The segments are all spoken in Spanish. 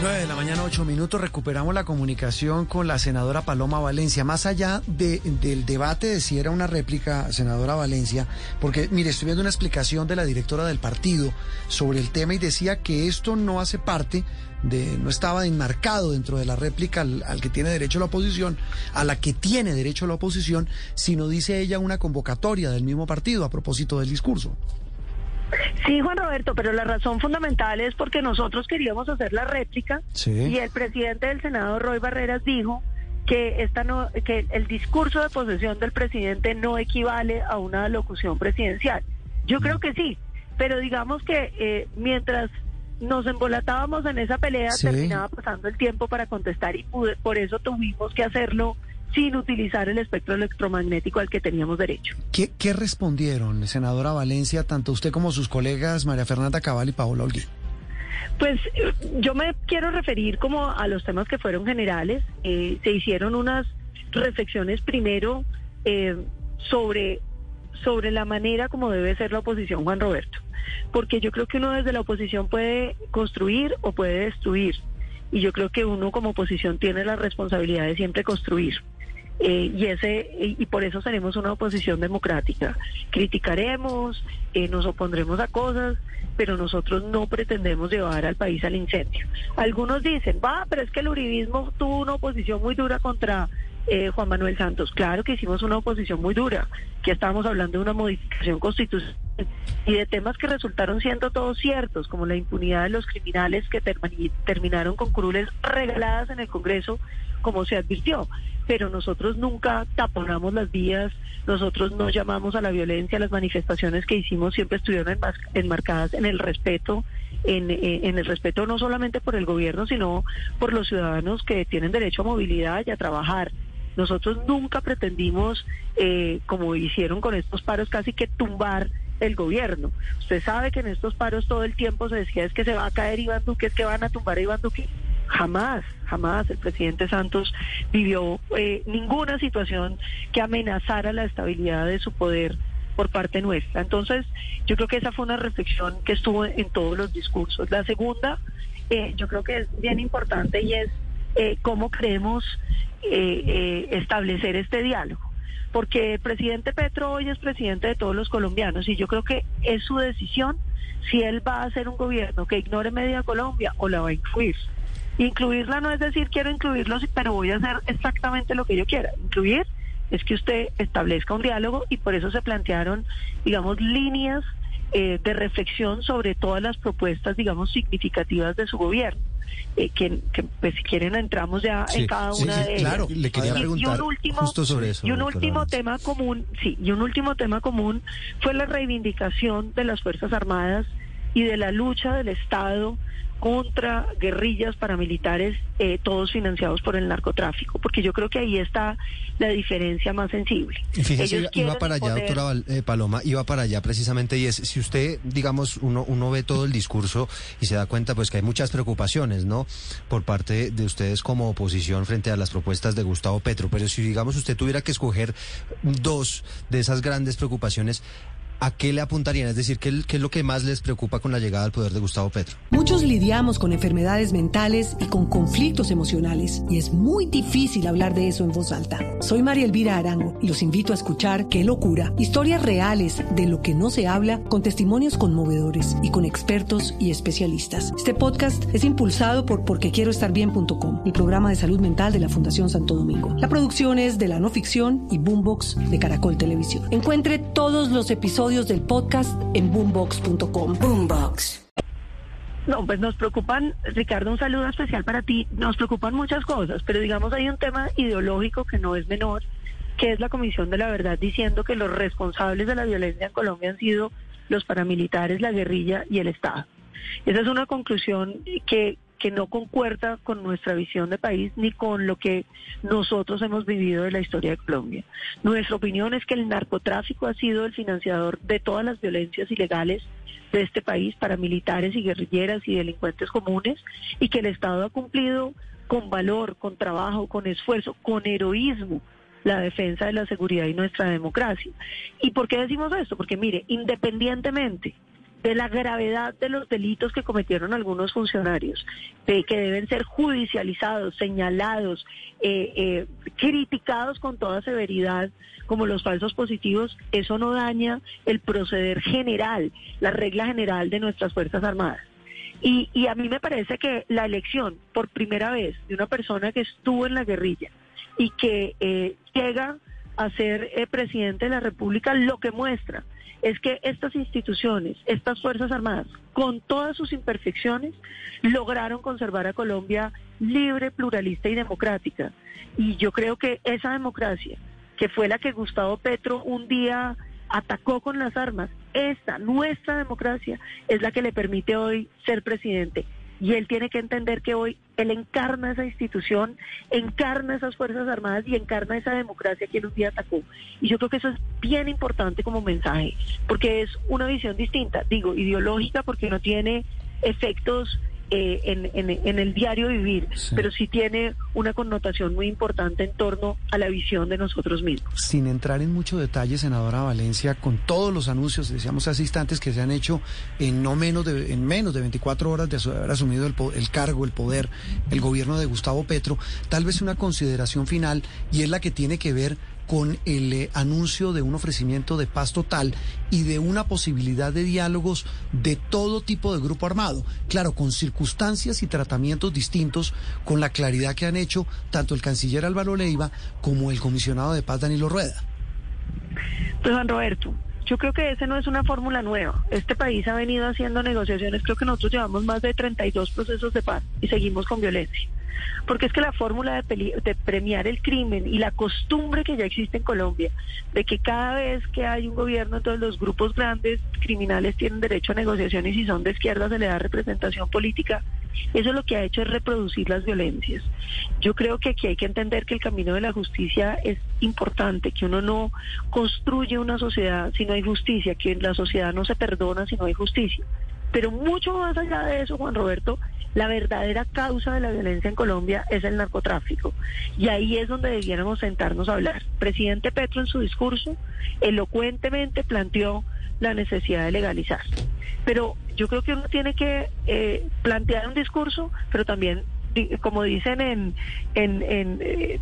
9 de la mañana, 8 minutos, recuperamos la comunicación con la senadora Paloma Valencia. Más allá de, del debate de si era una réplica, senadora Valencia, porque mire, estoy viendo una explicación de la directora del partido sobre el tema y decía que esto no hace parte de, no estaba enmarcado dentro de la réplica al, al que tiene derecho la oposición, a la que tiene derecho la oposición, sino dice ella una convocatoria del mismo partido a propósito del discurso. Sí, Juan Roberto, pero la razón fundamental es porque nosotros queríamos hacer la réplica y el presidente del Senado, Roy Barreras, dijo que esta no, que el discurso de posesión del presidente no equivale a una locución presidencial. Yo creo que sí, pero digamos que eh, mientras nos embolatábamos en esa pelea, terminaba pasando el tiempo para contestar y por eso tuvimos que hacerlo sin utilizar el espectro electromagnético al que teníamos derecho. ¿Qué, qué respondieron, senadora Valencia, tanto usted como sus colegas María Fernanda Cabal y Paola Olguín? Pues yo me quiero referir como a los temas que fueron generales. Eh, se hicieron unas reflexiones primero eh, sobre, sobre la manera como debe ser la oposición, Juan Roberto. Porque yo creo que uno desde la oposición puede construir o puede destruir. Y yo creo que uno como oposición tiene la responsabilidad de siempre construir. Eh, y ese y por eso seremos una oposición democrática. Criticaremos, eh, nos opondremos a cosas, pero nosotros no pretendemos llevar al país al incendio. Algunos dicen, va, pero es que el uribismo tuvo una oposición muy dura contra eh, Juan Manuel Santos. Claro que hicimos una oposición muy dura, que estábamos hablando de una modificación constitucional y de temas que resultaron siendo todos ciertos, como la impunidad de los criminales que terminaron con curules regaladas en el Congreso, como se advirtió. Pero nosotros nunca taponamos las vías, nosotros no llamamos a la violencia, las manifestaciones que hicimos siempre estuvieron enmarcadas en el respeto, en, eh, en el respeto no solamente por el gobierno, sino por los ciudadanos que tienen derecho a movilidad y a trabajar. Nosotros nunca pretendimos, eh, como hicieron con estos paros, casi que tumbar el gobierno. Usted sabe que en estos paros todo el tiempo se decía es que se va a caer Iván Duque, es que van a tumbar a Iván Duque. Jamás, jamás el presidente Santos vivió eh, ninguna situación que amenazara la estabilidad de su poder por parte nuestra. Entonces, yo creo que esa fue una reflexión que estuvo en todos los discursos. La segunda, eh, yo creo que es bien importante y es eh, cómo queremos eh, eh, establecer este diálogo. Porque el presidente Petro hoy es presidente de todos los colombianos y yo creo que es su decisión si él va a hacer un gobierno que ignore media Colombia o la va a incluir. Incluirla no es decir quiero incluirlos, pero voy a hacer exactamente lo que yo quiera. Incluir es que usted establezca un diálogo y por eso se plantearon, digamos, líneas eh, de reflexión sobre todas las propuestas, digamos, significativas de su gobierno. Eh, que, pues si quieren entramos ya en cada una de ellas. Claro, le quería preguntar y un último, justo sobre eso. Y un último tema común, sí, y un último tema común fue la reivindicación de las Fuerzas Armadas y de la lucha del Estado contra guerrillas paramilitares, eh, todos financiados por el narcotráfico, porque yo creo que ahí está la diferencia más sensible. Fíjese, iba para allá, doctora eh, Paloma, iba para allá precisamente, y es, si usted, digamos, uno, uno ve todo el discurso y se da cuenta, pues que hay muchas preocupaciones, ¿no? Por parte de ustedes como oposición frente a las propuestas de Gustavo Petro, pero si, digamos, usted tuviera que escoger dos de esas grandes preocupaciones, ¿A qué le apuntarían? Es decir, ¿qué, es lo que más les preocupa con la llegada al poder de Gustavo Petro? Muchos lidiamos con enfermedades mentales y con conflictos emocionales y es muy difícil hablar de eso en voz alta. Soy María Elvira Arango y los invito a escuchar Qué locura, historias reales de lo que no se habla con testimonios conmovedores y con expertos y especialistas. Este podcast es impulsado por porquequieroestarbien.com, el programa de salud mental de la Fundación Santo Domingo. La producción es de la no ficción y Boombox de Caracol Televisión. Encuentre todos los episodios del podcast en boombox.com. Boombox. No, pues nos preocupan, Ricardo, un saludo especial para ti. Nos preocupan muchas cosas, pero digamos hay un tema ideológico que no es menor, que es la Comisión de la Verdad diciendo que los responsables de la violencia en Colombia han sido los paramilitares, la guerrilla y el Estado. Esa es una conclusión que que no concuerda con nuestra visión de país ni con lo que nosotros hemos vivido de la historia de Colombia. Nuestra opinión es que el narcotráfico ha sido el financiador de todas las violencias ilegales de este país para militares y guerrilleras y delincuentes comunes y que el Estado ha cumplido con valor, con trabajo, con esfuerzo, con heroísmo la defensa de la seguridad y nuestra democracia. ¿Y por qué decimos esto? Porque mire, independientemente de la gravedad de los delitos que cometieron algunos funcionarios, de que deben ser judicializados, señalados, eh, eh, criticados con toda severidad, como los falsos positivos, eso no daña el proceder general, la regla general de nuestras Fuerzas Armadas. Y, y a mí me parece que la elección, por primera vez, de una persona que estuvo en la guerrilla y que eh, llega a ser presidente de la República, lo que muestra es que estas instituciones, estas Fuerzas Armadas, con todas sus imperfecciones, lograron conservar a Colombia libre, pluralista y democrática. Y yo creo que esa democracia, que fue la que Gustavo Petro un día atacó con las armas, esta, nuestra democracia, es la que le permite hoy ser presidente y él tiene que entender que hoy él encarna esa institución, encarna esas Fuerzas Armadas y encarna esa democracia que él un día atacó. Y yo creo que eso es bien importante como mensaje, porque es una visión distinta, digo, ideológica, porque no tiene efectos eh, en, el diario vivir, pero sí tiene una connotación muy importante en torno a la visión de nosotros mismos. Sin entrar en mucho detalle, senadora Valencia, con todos los anuncios, decíamos hace instantes, que se han hecho en no menos de, en menos de 24 horas de haber asumido el, el cargo, el poder, el gobierno de Gustavo Petro, tal vez una consideración final y es la que tiene que ver con el eh, anuncio de un ofrecimiento de paz total y de una posibilidad de diálogos de todo tipo de grupo armado. Claro, con circunstancias y tratamientos distintos, con la claridad que han hecho tanto el canciller Álvaro Leiva como el comisionado de paz Danilo Rueda. Pues Juan Roberto, yo creo que esa no es una fórmula nueva. Este país ha venido haciendo negociaciones, creo que nosotros llevamos más de 32 procesos de paz y seguimos con violencia. Porque es que la fórmula de, premiar el crimen y la costumbre que ya existe en Colombia de que cada vez que hay un gobierno, todos los grupos grandes criminales tienen derecho a negociación y son de izquierda se le da representación política, eso lo que ha hecho es reproducir las violencias. Yo creo que aquí hay que entender que el camino de la justicia es importante, que uno no construye una sociedad si no hay justicia, que la sociedad no se perdona si no hay justicia. Pero mucho más allá de eso, Juan Roberto, la verdadera causa de la violencia en Colombia es el narcotráfico. Y ahí es donde debiéramos sentarnos a hablar. Presidente Petro en su discurso elocuentemente planteó la necesidad de legalizar. Pero yo creo que uno tiene que eh, plantear un discurso, pero también como dicen en, en, en eh,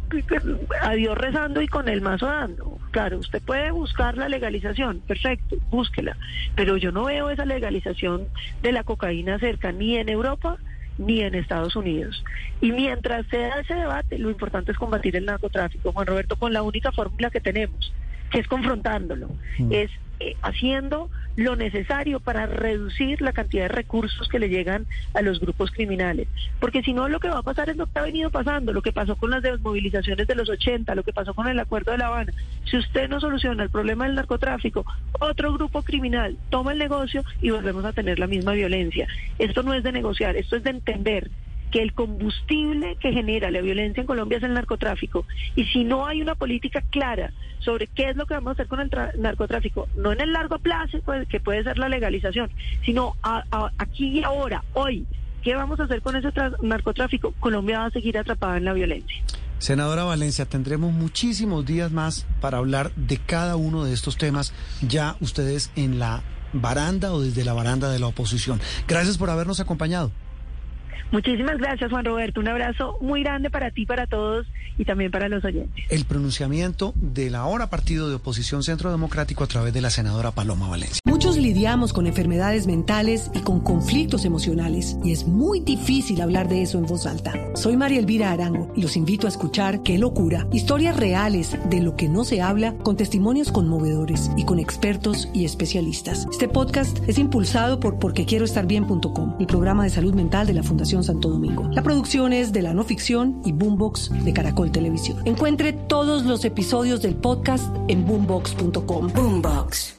a Dios rezando y con el mazo dando. Claro, usted puede buscar la legalización, perfecto, búsquela, pero yo no veo esa legalización de la cocaína cerca ni en Europa ni en Estados Unidos. Y mientras sea ese debate, lo importante es combatir el narcotráfico, Juan Roberto, con la única fórmula que tenemos, que es confrontándolo, mm. es eh, haciendo lo necesario para reducir la cantidad de recursos que le llegan a los grupos criminales. Porque si no, lo que va a pasar es lo que ha venido pasando, lo que pasó con las desmovilizaciones de los 80, lo que pasó con el Acuerdo de La Habana. Si usted no soluciona el problema del narcotráfico, otro grupo criminal toma el negocio y volvemos a tener la misma violencia. Esto no es de negociar, esto es de entender que el combustible que genera la violencia en Colombia es el narcotráfico. Y si no hay una política clara sobre qué es lo que vamos a hacer con el narcotráfico, no en el largo plazo, pues, que puede ser la legalización, sino aquí y ahora, hoy, ¿qué vamos a hacer con ese narcotráfico? Colombia va a seguir atrapada en la violencia. Senadora Valencia, tendremos muchísimos días más para hablar de cada uno de estos temas, ya ustedes en la baranda o desde la baranda de la oposición. Gracias por habernos acompañado. Muchísimas gracias, Juan Roberto. Un abrazo muy grande para ti, para todos y también para los oyentes. El pronunciamiento del ahora partido de oposición Centro Democrático a través de la senadora Paloma Valencia. Muchos lidiamos con enfermedades mentales y con conflictos emocionales y es muy difícil hablar de eso en voz alta. Soy María Elvira Arango y los invito a escuchar Qué locura, historias reales de lo que no se habla con testimonios conmovedores y con expertos y especialistas. Este podcast es impulsado por porquequieroestarbien.com, el programa de salud mental de la Fundación Santo Domingo. La producción es de la no ficción y Boombox de Caracol Televisión. Encuentre todos los episodios del podcast en boombox.com. Boombox.